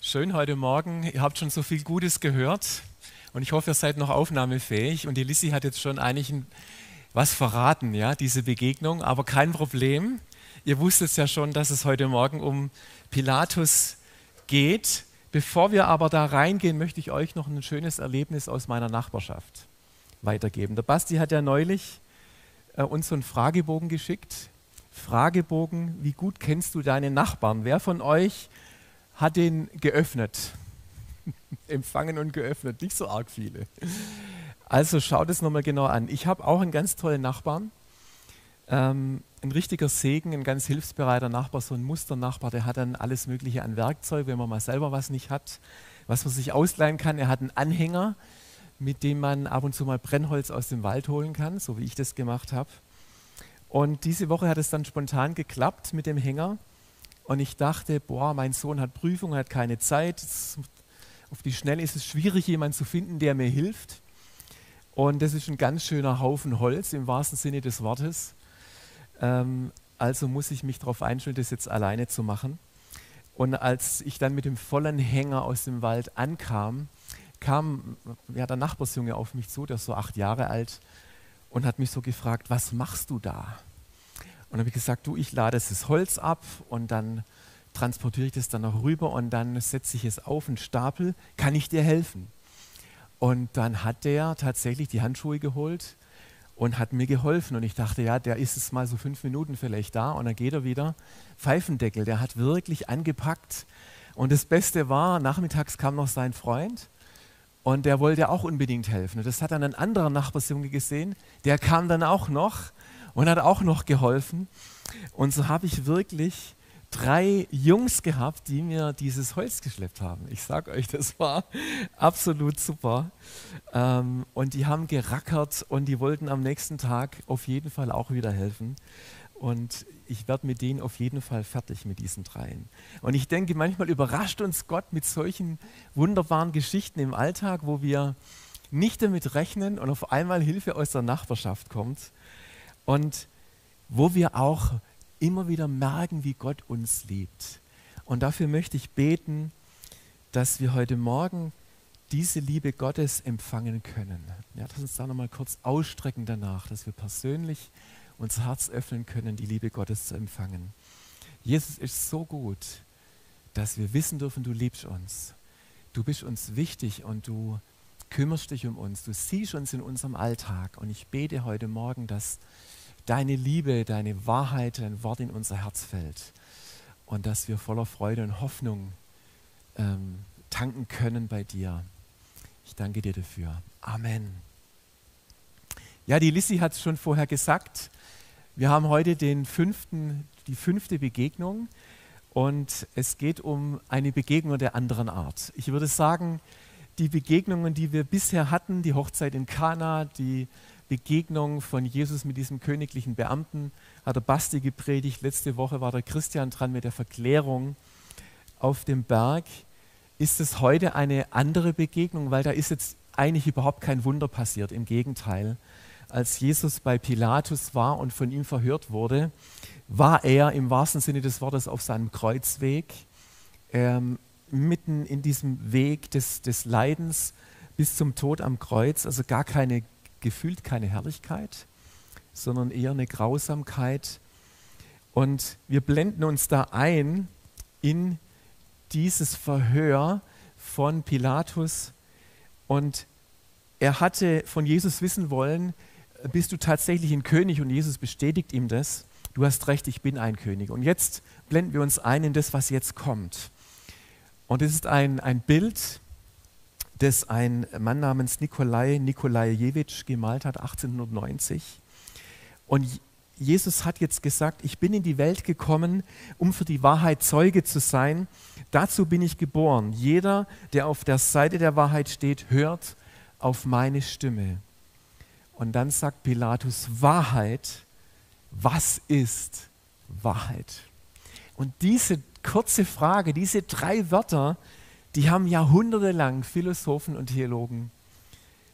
Schön heute Morgen. Ihr habt schon so viel Gutes gehört und ich hoffe, ihr seid noch aufnahmefähig. Und die Lissy hat jetzt schon eigentlich was verraten, ja, diese Begegnung, aber kein Problem. Ihr wusstet ja schon, dass es heute Morgen um Pilatus geht. Bevor wir aber da reingehen, möchte ich euch noch ein schönes Erlebnis aus meiner Nachbarschaft weitergeben. Der Basti hat ja neulich äh, uns so einen Fragebogen geschickt Fragebogen, wie gut kennst du deine Nachbarn? Wer von euch hat den geöffnet? Empfangen und geöffnet, nicht so arg viele. Also schaut es nochmal genau an. Ich habe auch einen ganz tollen Nachbarn, ähm, ein richtiger Segen, ein ganz hilfsbereiter Nachbar, so ein Musternachbar, der hat dann alles Mögliche an Werkzeug, wenn man mal selber was nicht hat, was man sich ausleihen kann. Er hat einen Anhänger, mit dem man ab und zu mal Brennholz aus dem Wald holen kann, so wie ich das gemacht habe. Und diese Woche hat es dann spontan geklappt mit dem Hänger. Und ich dachte, boah, mein Sohn hat Prüfung, hat keine Zeit. Auf die Schnelle ist es schwierig, jemanden zu finden, der mir hilft. Und das ist ein ganz schöner Haufen Holz im wahrsten Sinne des Wortes. Ähm, also muss ich mich darauf einstellen, das jetzt alleine zu machen. Und als ich dann mit dem vollen Hänger aus dem Wald ankam, kam ja, der Nachbarsjunge auf mich zu, der ist so acht Jahre alt, und hat mich so gefragt, was machst du da? Und habe ich gesagt, du, ich lade das Holz ab und dann transportiere ich das dann noch rüber und dann setze ich es auf einen Stapel. Kann ich dir helfen? Und dann hat der tatsächlich die Handschuhe geholt und hat mir geholfen. Und ich dachte, ja, der ist es mal so fünf Minuten vielleicht da und dann geht er wieder. Pfeifendeckel, der hat wirklich angepackt. Und das Beste war, nachmittags kam noch sein Freund und der wollte auch unbedingt helfen. Und das hat dann ein anderer Nachbarsjunge gesehen, der kam dann auch noch und hat auch noch geholfen. Und so habe ich wirklich drei Jungs gehabt, die mir dieses Holz geschleppt haben. Ich sage euch, das war absolut super. Ähm, und die haben gerackert und die wollten am nächsten Tag auf jeden Fall auch wieder helfen. Und ich werde mit denen auf jeden Fall fertig mit diesen dreien. Und ich denke, manchmal überrascht uns Gott mit solchen wunderbaren Geschichten im Alltag, wo wir nicht damit rechnen und auf einmal Hilfe aus der Nachbarschaft kommt. Und wo wir auch immer wieder merken, wie Gott uns liebt. Und dafür möchte ich beten, dass wir heute Morgen diese Liebe Gottes empfangen können. Ja, lass uns da nochmal kurz ausstrecken danach, dass wir persönlich unser Herz öffnen können, die Liebe Gottes zu empfangen. Jesus ist so gut, dass wir wissen dürfen, du liebst uns. Du bist uns wichtig und du kümmerst dich um uns. Du siehst uns in unserem Alltag. Und ich bete heute Morgen, dass deine Liebe, deine Wahrheit, dein Wort in unser Herz fällt. Und dass wir voller Freude und Hoffnung ähm, tanken können bei dir. Ich danke dir dafür. Amen. Ja, die Lissy hat es schon vorher gesagt. Wir haben heute den fünften, die fünfte Begegnung und es geht um eine Begegnung der anderen Art. Ich würde sagen, die Begegnungen, die wir bisher hatten, die Hochzeit in Kana, die Begegnung von Jesus mit diesem königlichen Beamten, hat der Basti gepredigt. Letzte Woche war der Christian dran mit der Verklärung auf dem Berg. Ist es heute eine andere Begegnung, weil da ist jetzt eigentlich überhaupt kein Wunder passiert. Im Gegenteil, als Jesus bei Pilatus war und von ihm verhört wurde, war er im wahrsten Sinne des Wortes auf seinem Kreuzweg, ähm, mitten in diesem Weg des, des Leidens bis zum Tod am Kreuz, also gar keine, gefühlt keine Herrlichkeit, sondern eher eine Grausamkeit. Und wir blenden uns da ein in dieses Verhör von Pilatus und er hatte von Jesus wissen wollen, bist du tatsächlich ein König und Jesus bestätigt ihm das. Du hast recht, ich bin ein König. Und jetzt blenden wir uns ein in das, was jetzt kommt. Und es ist ein, ein Bild, das ein Mann namens Nikolai Nikolajewitsch gemalt hat, 1890. Und Jesus hat jetzt gesagt, ich bin in die Welt gekommen, um für die Wahrheit Zeuge zu sein. Dazu bin ich geboren. Jeder, der auf der Seite der Wahrheit steht, hört auf meine Stimme. Und dann sagt Pilatus, Wahrheit, was ist Wahrheit? Und diese kurze Frage, diese drei Wörter, die haben jahrhundertelang Philosophen und Theologen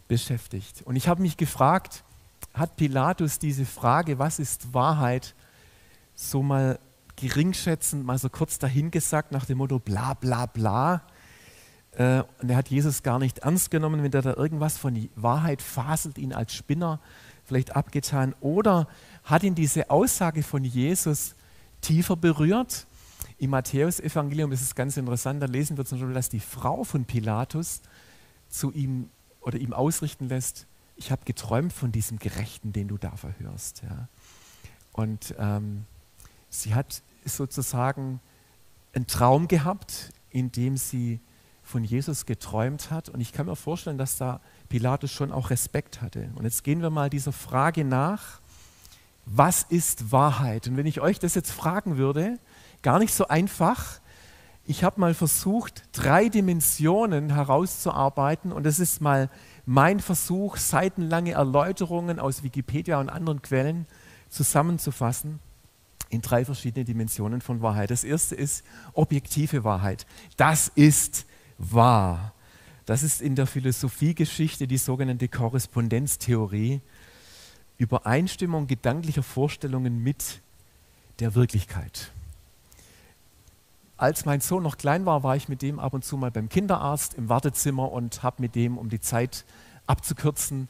beschäftigt. Und ich habe mich gefragt, hat Pilatus diese Frage, was ist Wahrheit, so mal geringschätzend mal so kurz dahingesagt nach dem Motto bla bla bla. Äh, und er hat Jesus gar nicht ernst genommen, wenn er da irgendwas von Wahrheit faselt, ihn als Spinner vielleicht abgetan. Oder hat ihn diese Aussage von Jesus tiefer berührt? Im Matthäusevangelium ist es ganz interessant, da lesen wir zum Beispiel, dass die Frau von Pilatus zu ihm oder ihm ausrichten lässt, ich habe geträumt von diesem Gerechten, den du da verhörst. Ja. Und ähm, sie hat sozusagen einen Traum gehabt, in dem sie von Jesus geträumt hat. Und ich kann mir vorstellen, dass da Pilatus schon auch Respekt hatte. Und jetzt gehen wir mal dieser Frage nach, was ist Wahrheit? Und wenn ich euch das jetzt fragen würde, gar nicht so einfach, ich habe mal versucht, drei Dimensionen herauszuarbeiten und das ist mal mein Versuch, seitenlange Erläuterungen aus Wikipedia und anderen Quellen zusammenzufassen in drei verschiedene Dimensionen von Wahrheit. Das erste ist objektive Wahrheit. Das ist wahr. Das ist in der Philosophiegeschichte die sogenannte Korrespondenztheorie. Übereinstimmung gedanklicher Vorstellungen mit der Wirklichkeit. Als mein Sohn noch klein war, war ich mit dem ab und zu mal beim Kinderarzt im Wartezimmer und habe mit dem, um die Zeit abzukürzen,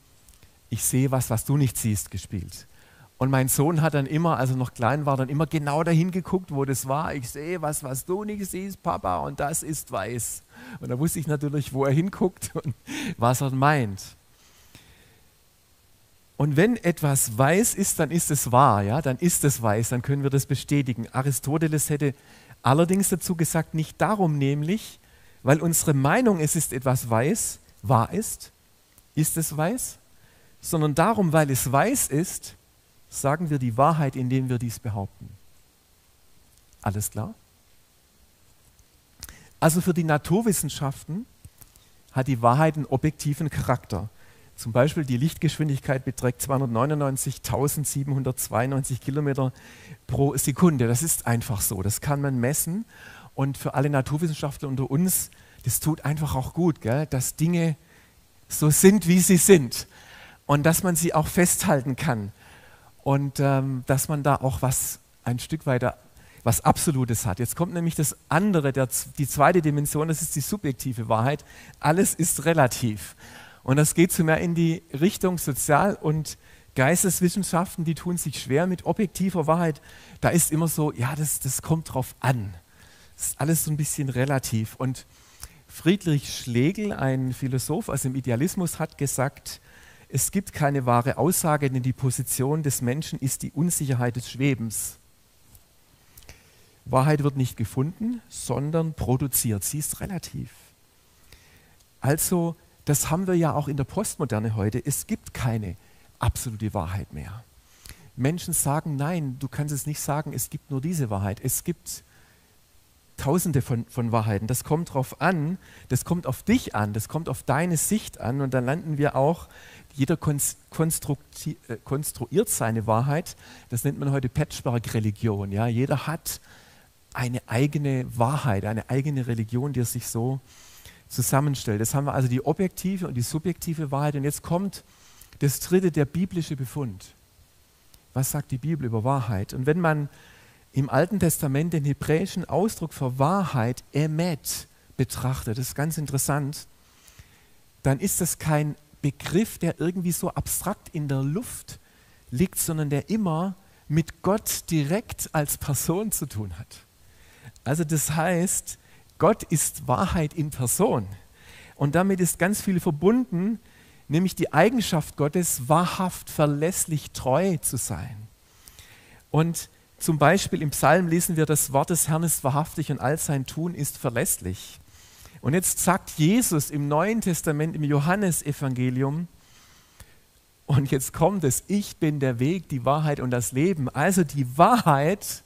ich sehe was, was du nicht siehst, gespielt. Und mein Sohn hat dann immer, als er noch klein war, dann immer genau dahin geguckt, wo das war. Ich sehe was, was du nicht siehst, Papa, und das ist weiß. Und da wusste ich natürlich, wo er hinguckt und was er meint. Und wenn etwas weiß ist, dann ist es wahr, ja, dann ist es weiß, dann können wir das bestätigen. Aristoteles hätte allerdings dazu gesagt, nicht darum nämlich, weil unsere Meinung, es ist etwas weiß, wahr ist, ist es weiß, sondern darum, weil es weiß ist, sagen wir die Wahrheit, indem wir dies behaupten. Alles klar? Also für die Naturwissenschaften hat die Wahrheit einen objektiven Charakter. Zum Beispiel die Lichtgeschwindigkeit beträgt 299.792 Kilometer pro Sekunde. Das ist einfach so, das kann man messen. Und für alle Naturwissenschaftler unter uns, das tut einfach auch gut, gell? dass Dinge so sind, wie sie sind. Und dass man sie auch festhalten kann und ähm, dass man da auch was ein Stück weiter was Absolutes hat. Jetzt kommt nämlich das andere, der, die zweite Dimension, das ist die subjektive Wahrheit. Alles ist relativ. Und das geht zu mehr in die Richtung Sozial- und Geisteswissenschaften, die tun sich schwer mit objektiver Wahrheit. Da ist immer so, ja, das, das kommt drauf an. Das ist alles so ein bisschen relativ. Und Friedrich Schlegel, ein Philosoph aus dem Idealismus, hat gesagt, es gibt keine wahre Aussage, denn die Position des Menschen ist die Unsicherheit des Schwebens. Wahrheit wird nicht gefunden, sondern produziert. Sie ist relativ. Also, das haben wir ja auch in der Postmoderne heute. Es gibt keine absolute Wahrheit mehr. Menschen sagen, nein, du kannst es nicht sagen, es gibt nur diese Wahrheit. Es gibt tausende von, von Wahrheiten. Das kommt darauf an, das kommt auf dich an, das kommt auf deine Sicht an und dann landen wir auch jeder äh, konstruiert seine Wahrheit. Das nennt man heute Patchwork-Religion. Ja? Jeder hat eine eigene Wahrheit, eine eigene Religion, die er sich so zusammenstellt. Das haben wir also die objektive und die subjektive Wahrheit. Und jetzt kommt das dritte, der biblische Befund. Was sagt die Bibel über Wahrheit? Und wenn man im Alten Testament den hebräischen Ausdruck für Wahrheit, Emet, betrachtet, das ist ganz interessant, dann ist das kein Begriff, der irgendwie so abstrakt in der Luft liegt, sondern der immer mit Gott direkt als Person zu tun hat. Also das heißt, Gott ist Wahrheit in Person. Und damit ist ganz viel verbunden, nämlich die Eigenschaft Gottes, wahrhaft, verlässlich, treu zu sein. Und zum Beispiel im Psalm lesen wir, das Wort des Herrn ist wahrhaftig und all sein Tun ist verlässlich. Und jetzt sagt Jesus im Neuen Testament, im Johannesevangelium, und jetzt kommt es, ich bin der Weg, die Wahrheit und das Leben. Also die Wahrheit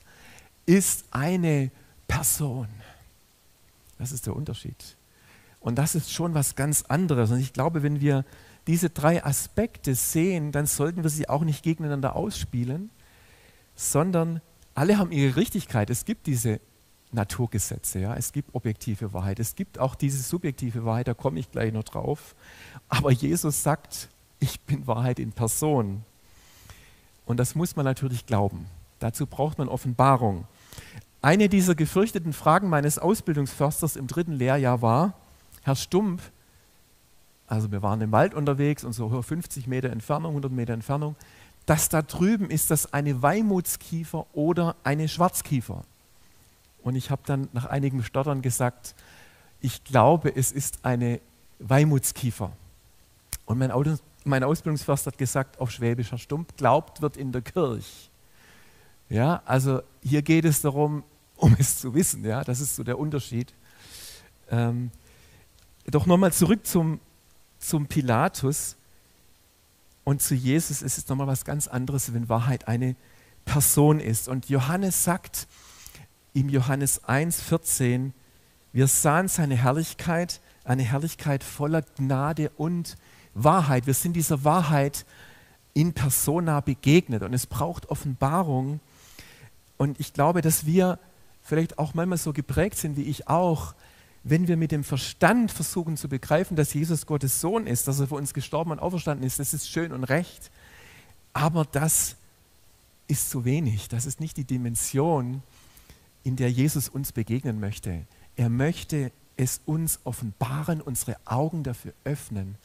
ist eine Person. Das ist der Unterschied. Und das ist schon was ganz anderes. Und ich glaube, wenn wir diese drei Aspekte sehen, dann sollten wir sie auch nicht gegeneinander ausspielen, sondern alle haben ihre Richtigkeit. Es gibt diese Naturgesetze. Ja? Es gibt objektive Wahrheit. Es gibt auch diese subjektive Wahrheit, da komme ich gleich noch drauf. Aber Jesus sagt, ich bin Wahrheit in Person. Und das muss man natürlich glauben. Dazu braucht man Offenbarung. Eine dieser gefürchteten Fragen meines Ausbildungsförsters im dritten Lehrjahr war, Herr Stump, also wir waren im Wald unterwegs und so 50 Meter Entfernung, 100 Meter Entfernung, das da drüben ist das eine Weimutskiefer oder eine Schwarzkiefer. Und ich habe dann nach einigem Stottern gesagt, ich glaube, es ist eine Weimutskiefer. Und mein, Auto, mein Ausbildungsförster hat gesagt, auf Schwäbischer Stump, glaubt wird in der Kirche. Ja, also hier geht es darum, um es zu wissen. Ja, das ist so der Unterschied. Ähm, doch nochmal zurück zum, zum Pilatus und zu Jesus. Es ist nochmal was ganz anderes, wenn Wahrheit eine Person ist. Und Johannes sagt im Johannes 1, 14, wir sahen seine Herrlichkeit, eine Herrlichkeit voller Gnade und Wahrheit. Wir sind dieser Wahrheit in persona begegnet und es braucht Offenbarung. Und ich glaube, dass wir vielleicht auch manchmal so geprägt sind wie ich auch, wenn wir mit dem Verstand versuchen zu begreifen, dass Jesus Gottes Sohn ist, dass er für uns gestorben und auferstanden ist, das ist schön und recht. Aber das ist zu wenig. Das ist nicht die Dimension, in der Jesus uns begegnen möchte. Er möchte es uns offenbaren, unsere Augen dafür öffnen,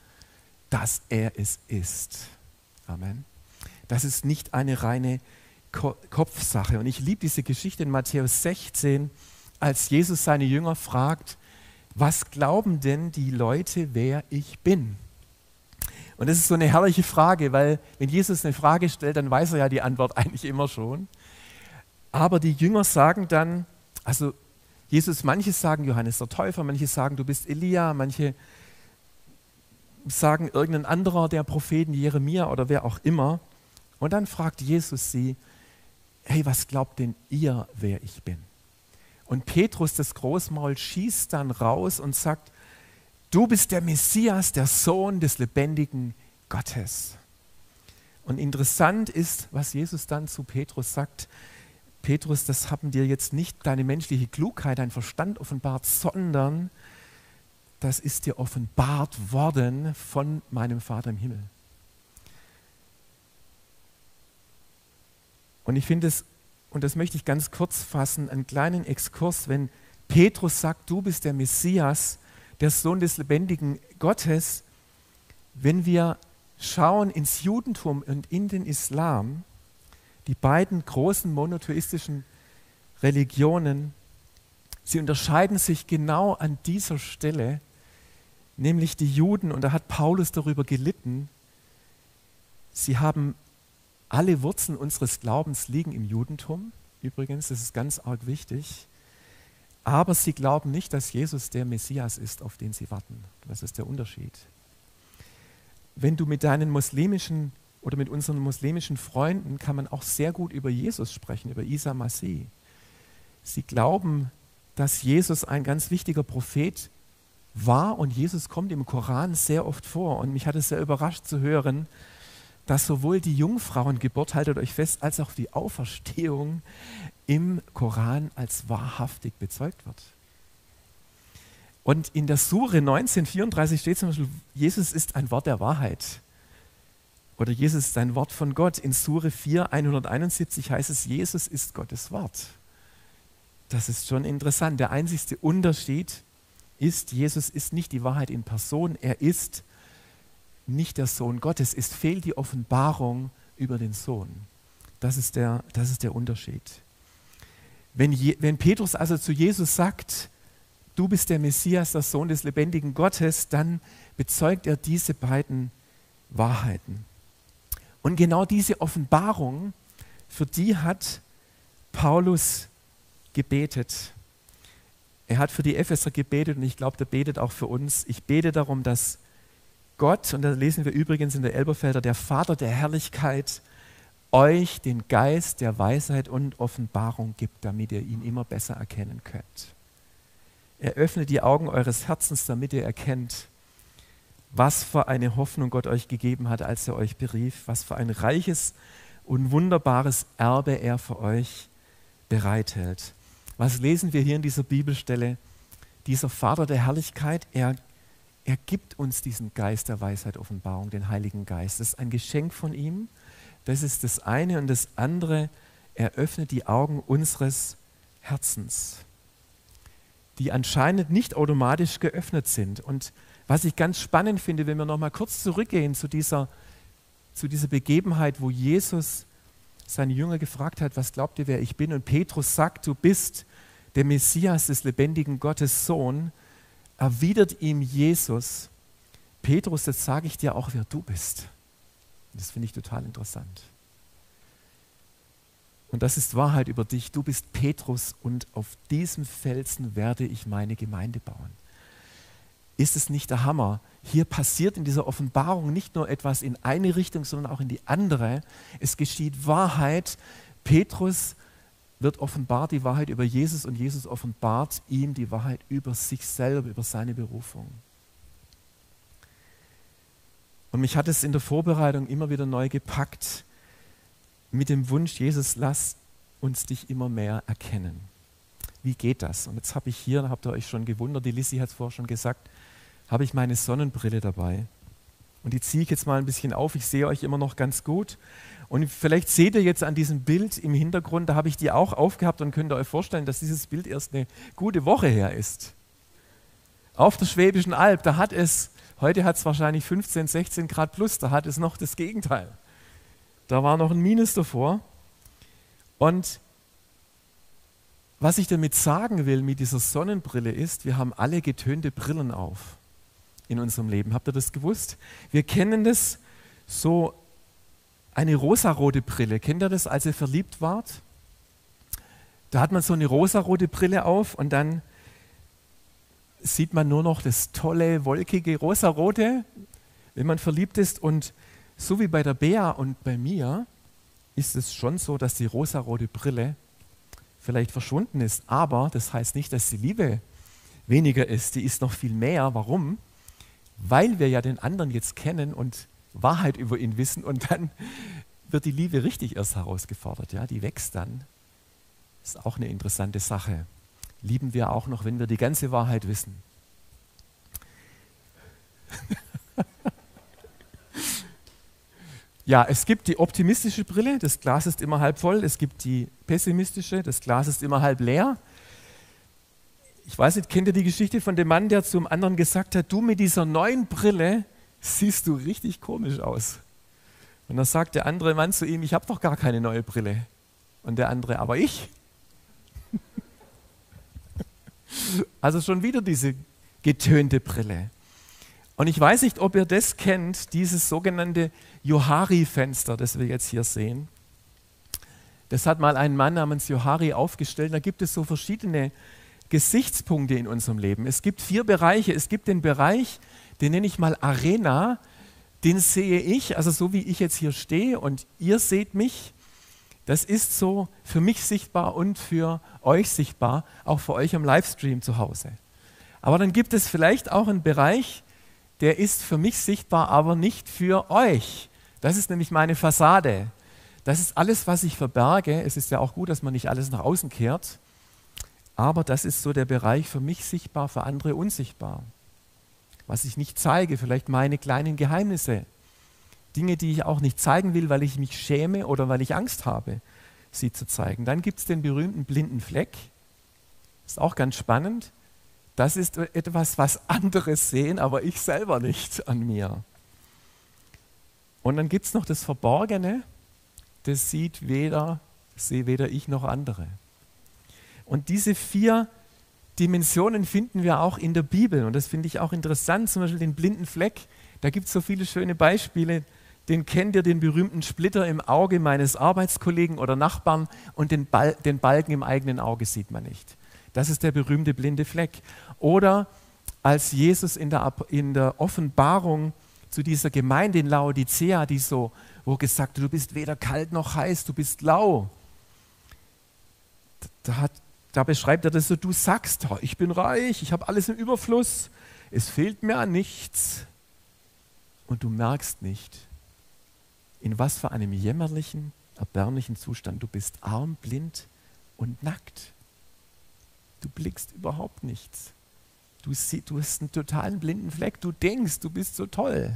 dass er es ist. Amen. Das ist nicht eine reine Kopfsache. Und ich liebe diese Geschichte in Matthäus 16, als Jesus seine Jünger fragt, was glauben denn die Leute, wer ich bin? Und das ist so eine herrliche Frage, weil wenn Jesus eine Frage stellt, dann weiß er ja die Antwort eigentlich immer schon. Aber die Jünger sagen dann, also Jesus, manche sagen Johannes der Täufer, manche sagen, du bist Elia, manche sagen irgendein anderer der Propheten, Jeremia oder wer auch immer. Und dann fragt Jesus sie, hey, was glaubt denn ihr, wer ich bin? Und Petrus, das Großmaul, schießt dann raus und sagt, du bist der Messias, der Sohn des lebendigen Gottes. Und interessant ist, was Jesus dann zu Petrus sagt. Petrus, das haben dir jetzt nicht deine menschliche Klugheit, dein Verstand offenbart, sondern das ist dir offenbart worden von meinem Vater im Himmel. Und ich finde es und das möchte ich ganz kurz fassen, einen kleinen Exkurs, wenn Petrus sagt, du bist der Messias, der Sohn des lebendigen Gottes, wenn wir schauen ins Judentum und in den Islam, die beiden großen monotheistischen Religionen, sie unterscheiden sich genau an dieser Stelle, nämlich die Juden, und da hat Paulus darüber gelitten, sie haben alle Wurzeln unseres Glaubens liegen im Judentum, übrigens, das ist ganz arg wichtig. Aber sie glauben nicht, dass Jesus der Messias ist, auf den sie warten. Das ist der Unterschied. Wenn du mit deinen muslimischen oder mit unseren muslimischen Freunden kann man auch sehr gut über Jesus sprechen, über Isa Masih. Sie glauben, dass Jesus ein ganz wichtiger Prophet war und Jesus kommt im Koran sehr oft vor. Und mich hat es sehr überrascht zu hören, dass sowohl die Jungfrauengeburt, haltet euch fest, als auch die Auferstehung im Koran als wahrhaftig bezeugt wird. Und in der Sure 1934 steht zum Beispiel, Jesus ist ein Wort der Wahrheit. Oder Jesus ist ein Wort von Gott. In Sure 4, 171 heißt es, Jesus ist Gottes Wort. Das ist schon interessant. Der einzigste Unterschied ist, Jesus ist nicht die Wahrheit in Person, er ist nicht der Sohn Gottes. Es fehlt die Offenbarung über den Sohn. Das ist der, das ist der Unterschied. Wenn, Je, wenn Petrus also zu Jesus sagt, du bist der Messias, der Sohn des lebendigen Gottes, dann bezeugt er diese beiden Wahrheiten. Und genau diese Offenbarung, für die hat Paulus gebetet. Er hat für die Epheser gebetet und ich glaube, der betet auch für uns. Ich bete darum, dass Gott, und da lesen wir übrigens in der Elberfelder, der Vater der Herrlichkeit, euch den Geist der Weisheit und Offenbarung gibt, damit ihr ihn immer besser erkennen könnt. Er öffnet die Augen eures Herzens, damit ihr erkennt, was für eine Hoffnung Gott euch gegeben hat, als er euch berief, was für ein reiches und wunderbares Erbe er für euch bereithält. Was lesen wir hier in dieser Bibelstelle? Dieser Vater der Herrlichkeit, er er gibt uns diesen Geist der Weisheit, Offenbarung, den Heiligen Geist. Das ist ein Geschenk von ihm. Das ist das eine. Und das andere, er öffnet die Augen unseres Herzens, die anscheinend nicht automatisch geöffnet sind. Und was ich ganz spannend finde, wenn wir noch mal kurz zurückgehen zu dieser, zu dieser Begebenheit, wo Jesus seine Jünger gefragt hat, was glaubt ihr, wer ich bin? Und Petrus sagt, du bist der Messias des lebendigen Gottes Sohn, erwidert ihm Jesus, Petrus, jetzt sage ich dir auch, wer du bist. Das finde ich total interessant. Und das ist Wahrheit über dich. Du bist Petrus und auf diesem Felsen werde ich meine Gemeinde bauen. Ist es nicht der Hammer? Hier passiert in dieser Offenbarung nicht nur etwas in eine Richtung, sondern auch in die andere. Es geschieht Wahrheit. Petrus wird offenbart die Wahrheit über Jesus und Jesus offenbart ihm die Wahrheit über sich selber, über seine Berufung. Und mich hat es in der Vorbereitung immer wieder neu gepackt mit dem Wunsch, Jesus, lass uns dich immer mehr erkennen. Wie geht das? Und jetzt habe ich hier, habt ihr euch schon gewundert, die Lissy hat es vorher schon gesagt, habe ich meine Sonnenbrille dabei. Und die ziehe ich jetzt mal ein bisschen auf. Ich sehe euch immer noch ganz gut. Und vielleicht seht ihr jetzt an diesem Bild im Hintergrund, da habe ich die auch aufgehabt und könnt ihr euch vorstellen, dass dieses Bild erst eine gute Woche her ist. Auf der Schwäbischen Alb, da hat es, heute hat es wahrscheinlich 15, 16 Grad plus, da hat es noch das Gegenteil. Da war noch ein Minus davor. Und was ich damit sagen will mit dieser Sonnenbrille ist, wir haben alle getönte Brillen auf in unserem Leben. Habt ihr das gewusst? Wir kennen das so eine rosarote Brille. Kennt ihr das, als ihr verliebt wart? Da hat man so eine rosarote Brille auf und dann sieht man nur noch das tolle, wolkige rosarote, wenn man verliebt ist. Und so wie bei der Bea und bei mir ist es schon so, dass die rosarote Brille vielleicht verschwunden ist. Aber das heißt nicht, dass die Liebe weniger ist. Die ist noch viel mehr. Warum? Weil wir ja den anderen jetzt kennen und Wahrheit über ihn wissen und dann wird die Liebe richtig erst herausgefordert. Ja? Die wächst dann. Ist auch eine interessante Sache. Lieben wir auch noch, wenn wir die ganze Wahrheit wissen. ja, es gibt die optimistische Brille, das Glas ist immer halb voll. Es gibt die pessimistische, das Glas ist immer halb leer. Ich weiß nicht, kennt ihr die Geschichte von dem Mann, der zum anderen gesagt hat, du mit dieser neuen Brille, siehst du richtig komisch aus. Und dann sagt der andere Mann zu ihm, ich habe doch gar keine neue Brille. Und der andere, aber ich. also schon wieder diese getönte Brille. Und ich weiß nicht, ob ihr das kennt, dieses sogenannte Johari-Fenster, das wir jetzt hier sehen. Das hat mal ein Mann namens Johari aufgestellt. Da gibt es so verschiedene Gesichtspunkte in unserem Leben. Es gibt vier Bereiche. Es gibt den Bereich, den nenne ich mal Arena, den sehe ich, also so wie ich jetzt hier stehe und ihr seht mich, das ist so für mich sichtbar und für euch sichtbar, auch für euch im Livestream zu Hause. Aber dann gibt es vielleicht auch einen Bereich, der ist für mich sichtbar, aber nicht für euch. Das ist nämlich meine Fassade. Das ist alles, was ich verberge. Es ist ja auch gut, dass man nicht alles nach außen kehrt. Aber das ist so der Bereich für mich sichtbar, für andere unsichtbar was ich nicht zeige, vielleicht meine kleinen Geheimnisse, Dinge, die ich auch nicht zeigen will, weil ich mich schäme oder weil ich Angst habe, sie zu zeigen. Dann gibt es den berühmten blinden Fleck. Ist auch ganz spannend. Das ist etwas, was andere sehen, aber ich selber nicht an mir. Und dann gibt es noch das Verborgene, das sieht weder, sehe weder ich noch andere. Und diese vier Dimensionen finden wir auch in der Bibel. Und das finde ich auch interessant, zum Beispiel den blinden Fleck. Da gibt es so viele schöne Beispiele. Den kennt ihr, den berühmten Splitter im Auge meines Arbeitskollegen oder Nachbarn und den, Bal den Balken im eigenen Auge sieht man nicht. Das ist der berühmte blinde Fleck. Oder als Jesus in der, in der Offenbarung zu dieser Gemeinde in Laodicea, die so, wo gesagt, du bist weder kalt noch heiß, du bist lau. Da hat da beschreibt er das so, du sagst, ich bin reich, ich habe alles im Überfluss, es fehlt mir an nichts. Und du merkst nicht, in was für einem jämmerlichen, erbärmlichen Zustand du bist, arm, blind und nackt. Du blickst überhaupt nichts. Du, sie, du hast einen totalen blinden Fleck. Du denkst, du bist so toll.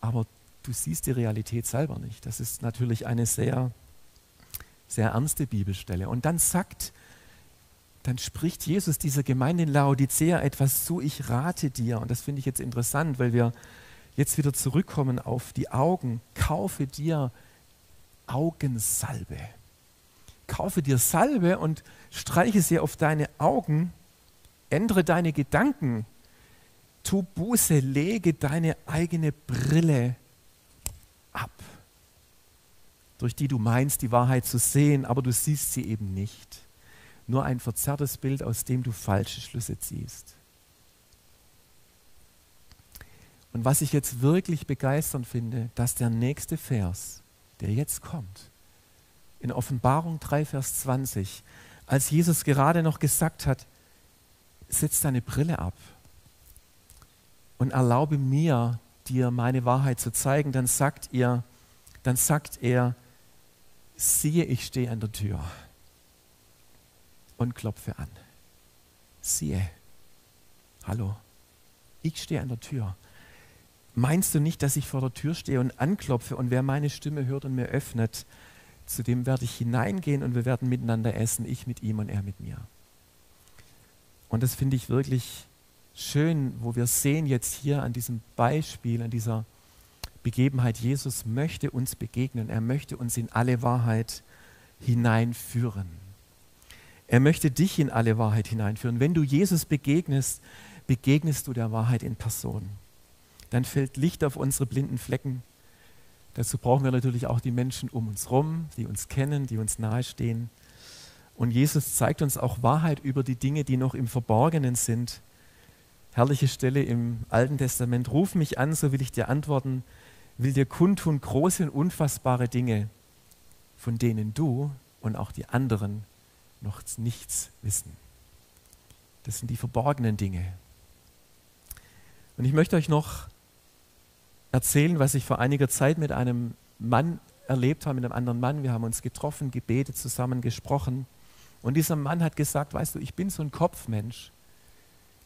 Aber du siehst die Realität selber nicht. Das ist natürlich eine sehr, sehr ernste Bibelstelle. Und dann sagt dann spricht Jesus dieser Gemeinde in Laodicea etwas zu, ich rate dir. Und das finde ich jetzt interessant, weil wir jetzt wieder zurückkommen auf die Augen. Kaufe dir Augensalbe. Kaufe dir Salbe und streiche sie auf deine Augen. Ändere deine Gedanken. Tu Buße, lege deine eigene Brille ab, durch die du meinst, die Wahrheit zu sehen, aber du siehst sie eben nicht nur ein verzerrtes Bild, aus dem du falsche Schlüsse ziehst. Und was ich jetzt wirklich begeisternd finde, dass der nächste Vers, der jetzt kommt, in Offenbarung 3, Vers 20, als Jesus gerade noch gesagt hat, setz deine Brille ab und erlaube mir, dir meine Wahrheit zu zeigen, dann sagt ihr, dann sagt er, siehe, ich stehe an der Tür und klopfe an. Siehe, hallo, ich stehe an der Tür. Meinst du nicht, dass ich vor der Tür stehe und anklopfe und wer meine Stimme hört und mir öffnet, zu dem werde ich hineingehen und wir werden miteinander essen, ich mit ihm und er mit mir. Und das finde ich wirklich schön, wo wir sehen jetzt hier an diesem Beispiel, an dieser Begebenheit, Jesus möchte uns begegnen, er möchte uns in alle Wahrheit hineinführen. Er möchte dich in alle Wahrheit hineinführen. Wenn du Jesus begegnest, begegnest du der Wahrheit in Person. Dann fällt Licht auf unsere blinden Flecken. Dazu brauchen wir natürlich auch die Menschen um uns herum, die uns kennen, die uns nahestehen. Und Jesus zeigt uns auch Wahrheit über die Dinge, die noch im Verborgenen sind. Herrliche Stelle im Alten Testament. Ruf mich an, so will ich dir antworten, will dir kundtun große und unfassbare Dinge, von denen du und auch die anderen noch nichts wissen. Das sind die verborgenen Dinge. Und ich möchte euch noch erzählen, was ich vor einiger Zeit mit einem Mann erlebt habe, mit einem anderen Mann. Wir haben uns getroffen, gebetet, zusammen gesprochen. Und dieser Mann hat gesagt, weißt du, ich bin so ein Kopfmensch.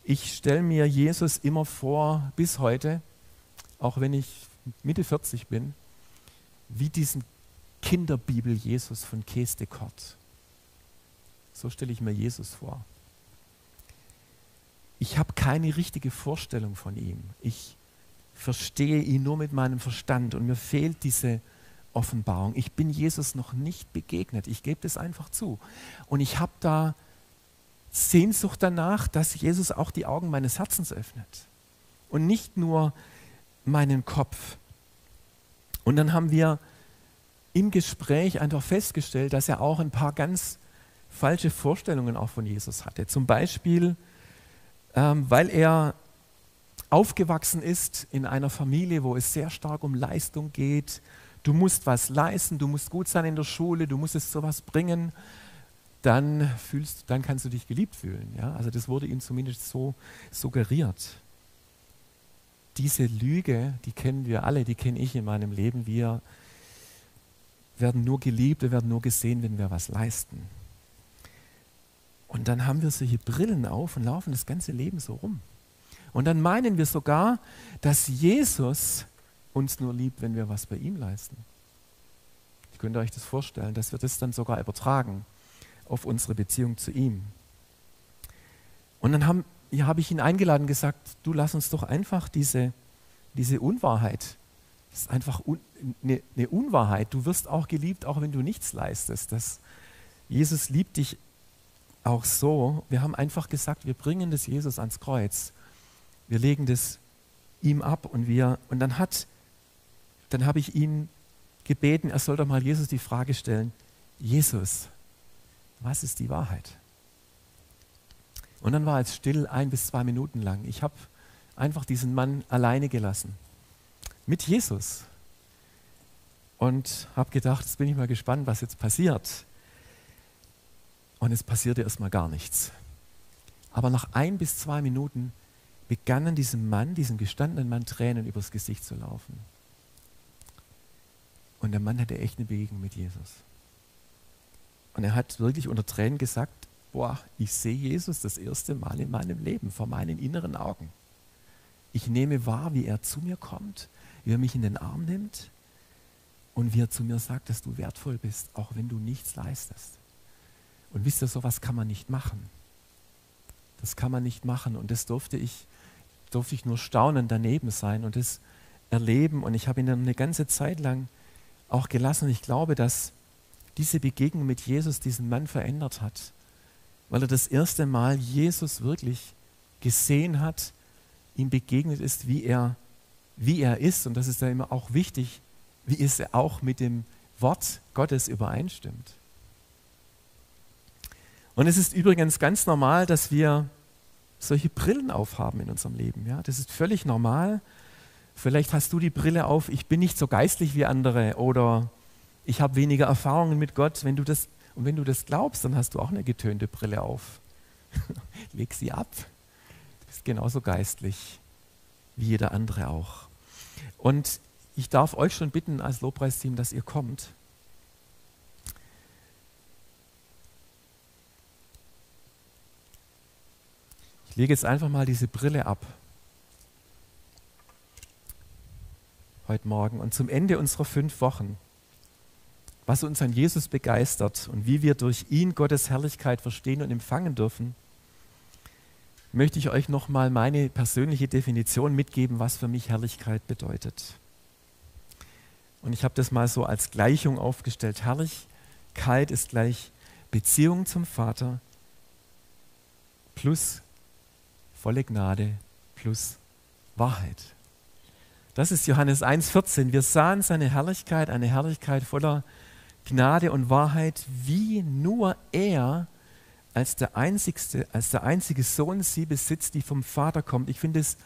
Ich stelle mir Jesus immer vor, bis heute, auch wenn ich Mitte 40 bin, wie diesen Kinderbibel Jesus von Kees de Kort. So stelle ich mir Jesus vor. Ich habe keine richtige Vorstellung von ihm. Ich verstehe ihn nur mit meinem Verstand und mir fehlt diese Offenbarung. Ich bin Jesus noch nicht begegnet. Ich gebe das einfach zu. Und ich habe da Sehnsucht danach, dass Jesus auch die Augen meines Herzens öffnet und nicht nur meinen Kopf. Und dann haben wir im Gespräch einfach festgestellt, dass er auch ein paar ganz falsche Vorstellungen auch von Jesus hatte. Zum Beispiel, ähm, weil er aufgewachsen ist in einer Familie, wo es sehr stark um Leistung geht. Du musst was leisten, du musst gut sein in der Schule, du musst es sowas bringen, dann, fühlst, dann kannst du dich geliebt fühlen. Ja? Also das wurde ihm zumindest so suggeriert. Diese Lüge, die kennen wir alle, die kenne ich in meinem Leben. Wir werden nur geliebt, wir werden nur gesehen, wenn wir was leisten. Und dann haben wir solche Brillen auf und laufen das ganze Leben so rum. Und dann meinen wir sogar, dass Jesus uns nur liebt, wenn wir was bei ihm leisten. Ich könnte euch das vorstellen, dass wir das dann sogar übertragen auf unsere Beziehung zu ihm. Und dann habe hab ich ihn eingeladen und gesagt, du lass uns doch einfach diese, diese Unwahrheit, das ist einfach un, eine, eine Unwahrheit. Du wirst auch geliebt, auch wenn du nichts leistest. Das, Jesus liebt dich auch so, wir haben einfach gesagt, wir bringen das Jesus ans Kreuz. Wir legen das ihm ab und wir, und dann hat, dann habe ich ihn gebeten, er soll doch mal Jesus die Frage stellen, Jesus, was ist die Wahrheit? Und dann war es still ein bis zwei Minuten lang. Ich habe einfach diesen Mann alleine gelassen. Mit Jesus. Und habe gedacht, jetzt bin ich mal gespannt, was jetzt passiert. Und es passierte erstmal gar nichts. Aber nach ein bis zwei Minuten begannen diesem Mann, diesem gestandenen Mann, Tränen übers Gesicht zu laufen. Und der Mann hatte echt eine Begegnung mit Jesus. Und er hat wirklich unter Tränen gesagt, boah, ich sehe Jesus das erste Mal in meinem Leben vor meinen inneren Augen. Ich nehme wahr, wie er zu mir kommt, wie er mich in den Arm nimmt und wie er zu mir sagt, dass du wertvoll bist, auch wenn du nichts leistest. Und wisst ihr, sowas kann man nicht machen. Das kann man nicht machen. Und das durfte ich, durfte ich nur staunend daneben sein und das erleben. Und ich habe ihn dann eine ganze Zeit lang auch gelassen. Und ich glaube, dass diese Begegnung mit Jesus diesen Mann verändert hat, weil er das erste Mal Jesus wirklich gesehen hat, ihm begegnet ist, wie er, wie er ist. Und das ist ja immer auch wichtig, wie es auch mit dem Wort Gottes übereinstimmt. Und es ist übrigens ganz normal, dass wir solche Brillen aufhaben in unserem Leben. Ja? Das ist völlig normal. Vielleicht hast du die Brille auf, ich bin nicht so geistlich wie andere oder ich habe weniger Erfahrungen mit Gott. Wenn du das, und wenn du das glaubst, dann hast du auch eine getönte Brille auf. Leg sie ab. Du bist genauso geistlich wie jeder andere auch. Und ich darf euch schon bitten als Lobpreisteam, dass ihr kommt. Ich lege jetzt einfach mal diese Brille ab. Heute Morgen. Und zum Ende unserer fünf Wochen, was uns an Jesus begeistert und wie wir durch ihn Gottes Herrlichkeit verstehen und empfangen dürfen, möchte ich euch nochmal meine persönliche Definition mitgeben, was für mich Herrlichkeit bedeutet. Und ich habe das mal so als Gleichung aufgestellt. Herrlichkeit ist gleich Beziehung zum Vater plus volle Gnade plus Wahrheit. Das ist Johannes 1,14. Wir sahen seine Herrlichkeit, eine Herrlichkeit voller Gnade und Wahrheit, wie nur er als der einzigste, als der einzige Sohn sie besitzt, die vom Vater kommt. Ich finde es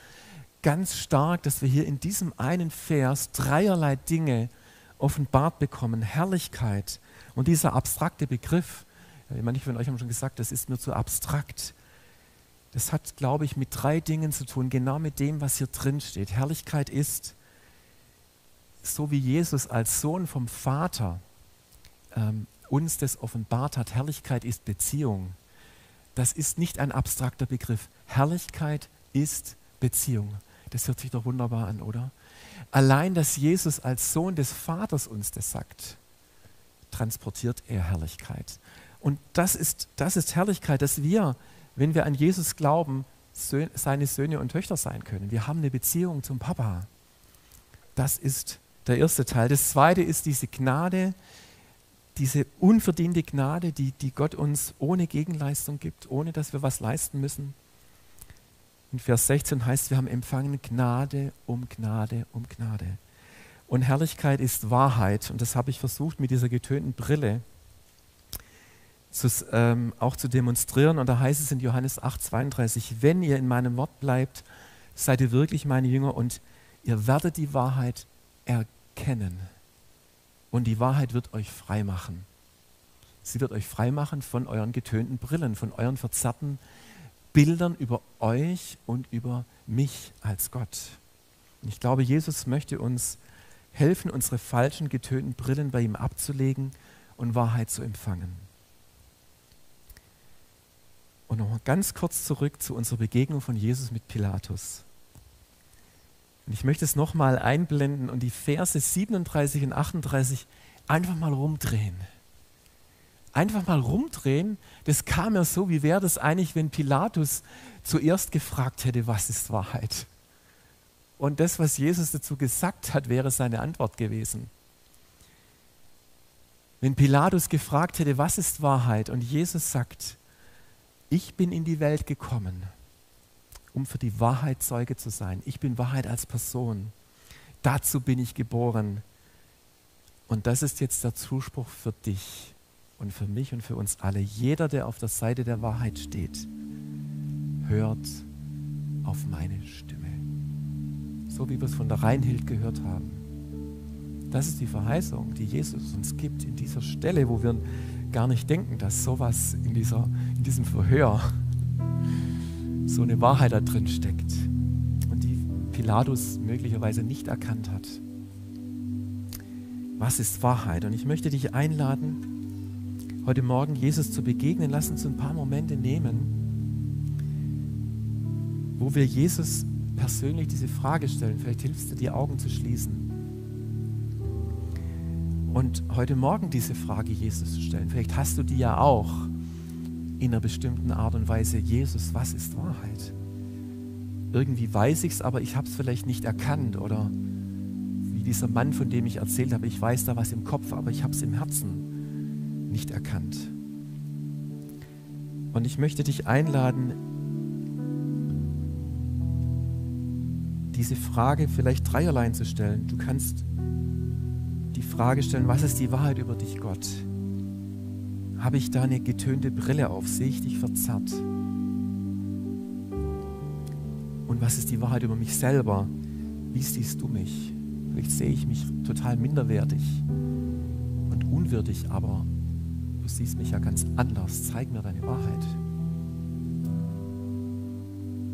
ganz stark, dass wir hier in diesem einen Vers dreierlei Dinge offenbart bekommen. Herrlichkeit und dieser abstrakte Begriff, manche von euch haben schon gesagt, das ist mir zu abstrakt. Das hat, glaube ich, mit drei Dingen zu tun, genau mit dem, was hier drin steht. Herrlichkeit ist, so wie Jesus als Sohn vom Vater ähm, uns das offenbart hat. Herrlichkeit ist Beziehung. Das ist nicht ein abstrakter Begriff. Herrlichkeit ist Beziehung. Das hört sich doch wunderbar an, oder? Allein, dass Jesus als Sohn des Vaters uns das sagt, transportiert er Herrlichkeit. Und das ist, das ist Herrlichkeit, dass wir, wenn wir an Jesus glauben, seine Söhne und Töchter sein können. Wir haben eine Beziehung zum Papa. Das ist der erste Teil. Das zweite ist diese Gnade, diese unverdiente Gnade, die, die Gott uns ohne Gegenleistung gibt, ohne dass wir was leisten müssen. In Vers 16 heißt, wir haben empfangen Gnade um Gnade um Gnade. Und Herrlichkeit ist Wahrheit. Und das habe ich versucht mit dieser getönten Brille zu, ähm, auch zu demonstrieren. Und da heißt es in Johannes 8, 32, wenn ihr in meinem Wort bleibt, seid ihr wirklich meine Jünger und ihr werdet die Wahrheit erkennen und die Wahrheit wird euch frei machen. Sie wird euch frei machen von euren getönten Brillen, von euren verzerrten Bildern über euch und über mich als Gott. Und ich glaube, Jesus möchte uns helfen, unsere falschen getönten Brillen bei ihm abzulegen und Wahrheit zu empfangen. Und nochmal ganz kurz zurück zu unserer Begegnung von Jesus mit Pilatus. Und ich möchte es nochmal einblenden und die Verse 37 und 38 einfach mal rumdrehen. Einfach mal rumdrehen, das kam mir so, wie wäre das eigentlich, wenn Pilatus zuerst gefragt hätte, was ist Wahrheit? Und das, was Jesus dazu gesagt hat, wäre seine Antwort gewesen. Wenn Pilatus gefragt hätte, was ist Wahrheit? Und Jesus sagt, ich bin in die Welt gekommen, um für die Wahrheit Zeuge zu sein. Ich bin Wahrheit als Person. Dazu bin ich geboren. Und das ist jetzt der Zuspruch für dich und für mich und für uns alle. Jeder, der auf der Seite der Wahrheit steht, hört auf meine Stimme. So wie wir es von der Reinhild gehört haben. Das ist die Verheißung, die Jesus uns gibt in dieser Stelle, wo wir gar nicht denken, dass sowas in, dieser, in diesem Verhör so eine Wahrheit da drin steckt und die Pilatus möglicherweise nicht erkannt hat. Was ist Wahrheit? Und ich möchte dich einladen, heute Morgen Jesus zu begegnen. Lass uns ein paar Momente nehmen, wo wir Jesus persönlich diese Frage stellen. Vielleicht hilfst du, die Augen zu schließen. Und heute Morgen diese Frage Jesus zu stellen. Vielleicht hast du die ja auch in einer bestimmten Art und Weise, Jesus, was ist Wahrheit? Irgendwie weiß ich es, aber ich habe es vielleicht nicht erkannt. Oder wie dieser Mann, von dem ich erzählt habe, ich weiß da was im Kopf, aber ich habe es im Herzen nicht erkannt. Und ich möchte dich einladen, diese Frage vielleicht dreierlei zu stellen. Du kannst Frage stellen, was ist die Wahrheit über dich, Gott? Habe ich da eine getönte Brille auf? Sehe ich dich verzerrt? Und was ist die Wahrheit über mich selber? Wie siehst du mich? Vielleicht sehe ich mich total minderwertig und unwürdig, aber du siehst mich ja ganz anders. Zeig mir deine Wahrheit.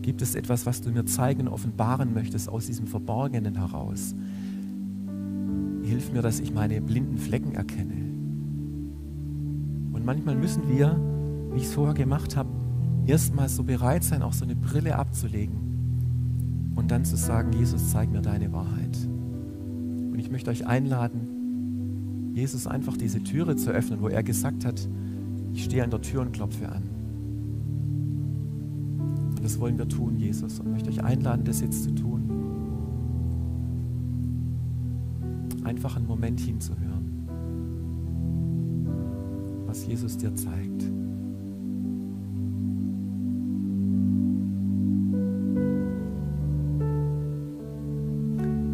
Gibt es etwas, was du mir zeigen offenbaren möchtest aus diesem Verborgenen heraus? Hilf mir, dass ich meine blinden Flecken erkenne. Und manchmal müssen wir, wie ich es vorher gemacht habe, erstmal so bereit sein, auch so eine Brille abzulegen und dann zu sagen, Jesus, zeig mir deine Wahrheit. Und ich möchte euch einladen, Jesus einfach diese Türe zu öffnen, wo er gesagt hat, ich stehe an der Tür und klopfe an. Und das wollen wir tun, Jesus. Und möchte euch einladen, das jetzt zu tun. Einfach einen Moment hinzuhören, was Jesus dir zeigt.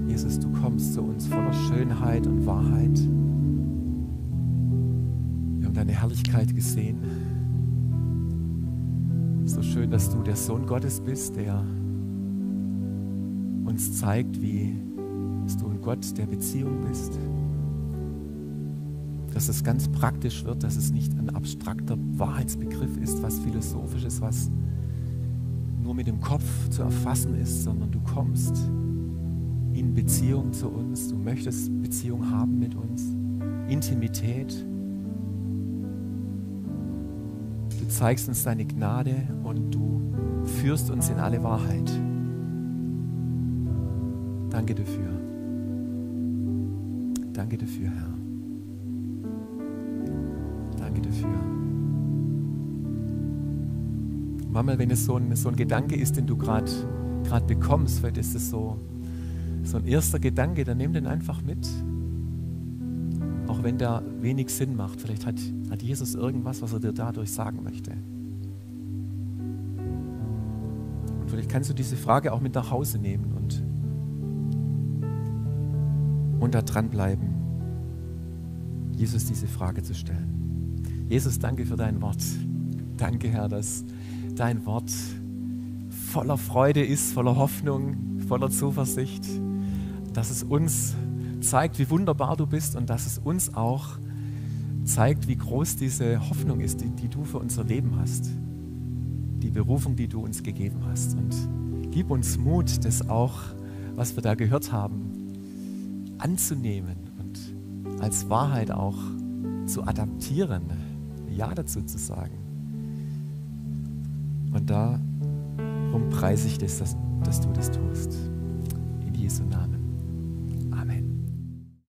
Jesus, du kommst zu uns voller Schönheit und Wahrheit. Wir haben deine Herrlichkeit gesehen so schön, dass du der Sohn Gottes bist, der uns zeigt, wie dass du ein Gott der Beziehung bist. Dass es ganz praktisch wird, dass es nicht ein abstrakter Wahrheitsbegriff ist, was philosophisches, was nur mit dem Kopf zu erfassen ist, sondern du kommst in Beziehung zu uns, du möchtest Beziehung haben mit uns, Intimität. Du zeigst uns deine Gnade und du führst uns in alle Wahrheit. Danke dafür. Danke dafür, Herr. Danke dafür. Manchmal, wenn es so ein, so ein Gedanke ist, den du gerade bekommst, vielleicht ist es so, so ein erster Gedanke, dann nimm den einfach mit auch wenn der wenig Sinn macht. Vielleicht hat, hat Jesus irgendwas, was er dir dadurch sagen möchte. Und vielleicht kannst du diese Frage auch mit nach Hause nehmen und, und da dranbleiben, Jesus diese Frage zu stellen. Jesus, danke für dein Wort. Danke, Herr, dass dein Wort voller Freude ist, voller Hoffnung, voller Zuversicht, dass es uns zeigt, wie wunderbar du bist und dass es uns auch zeigt, wie groß diese Hoffnung ist, die, die du für unser Leben hast. Die Berufung, die du uns gegeben hast. Und gib uns Mut, das auch, was wir da gehört haben, anzunehmen und als Wahrheit auch zu adaptieren, Ja dazu zu sagen. Und darum preise ich das, dass, dass du das tust. In Jesu Namen.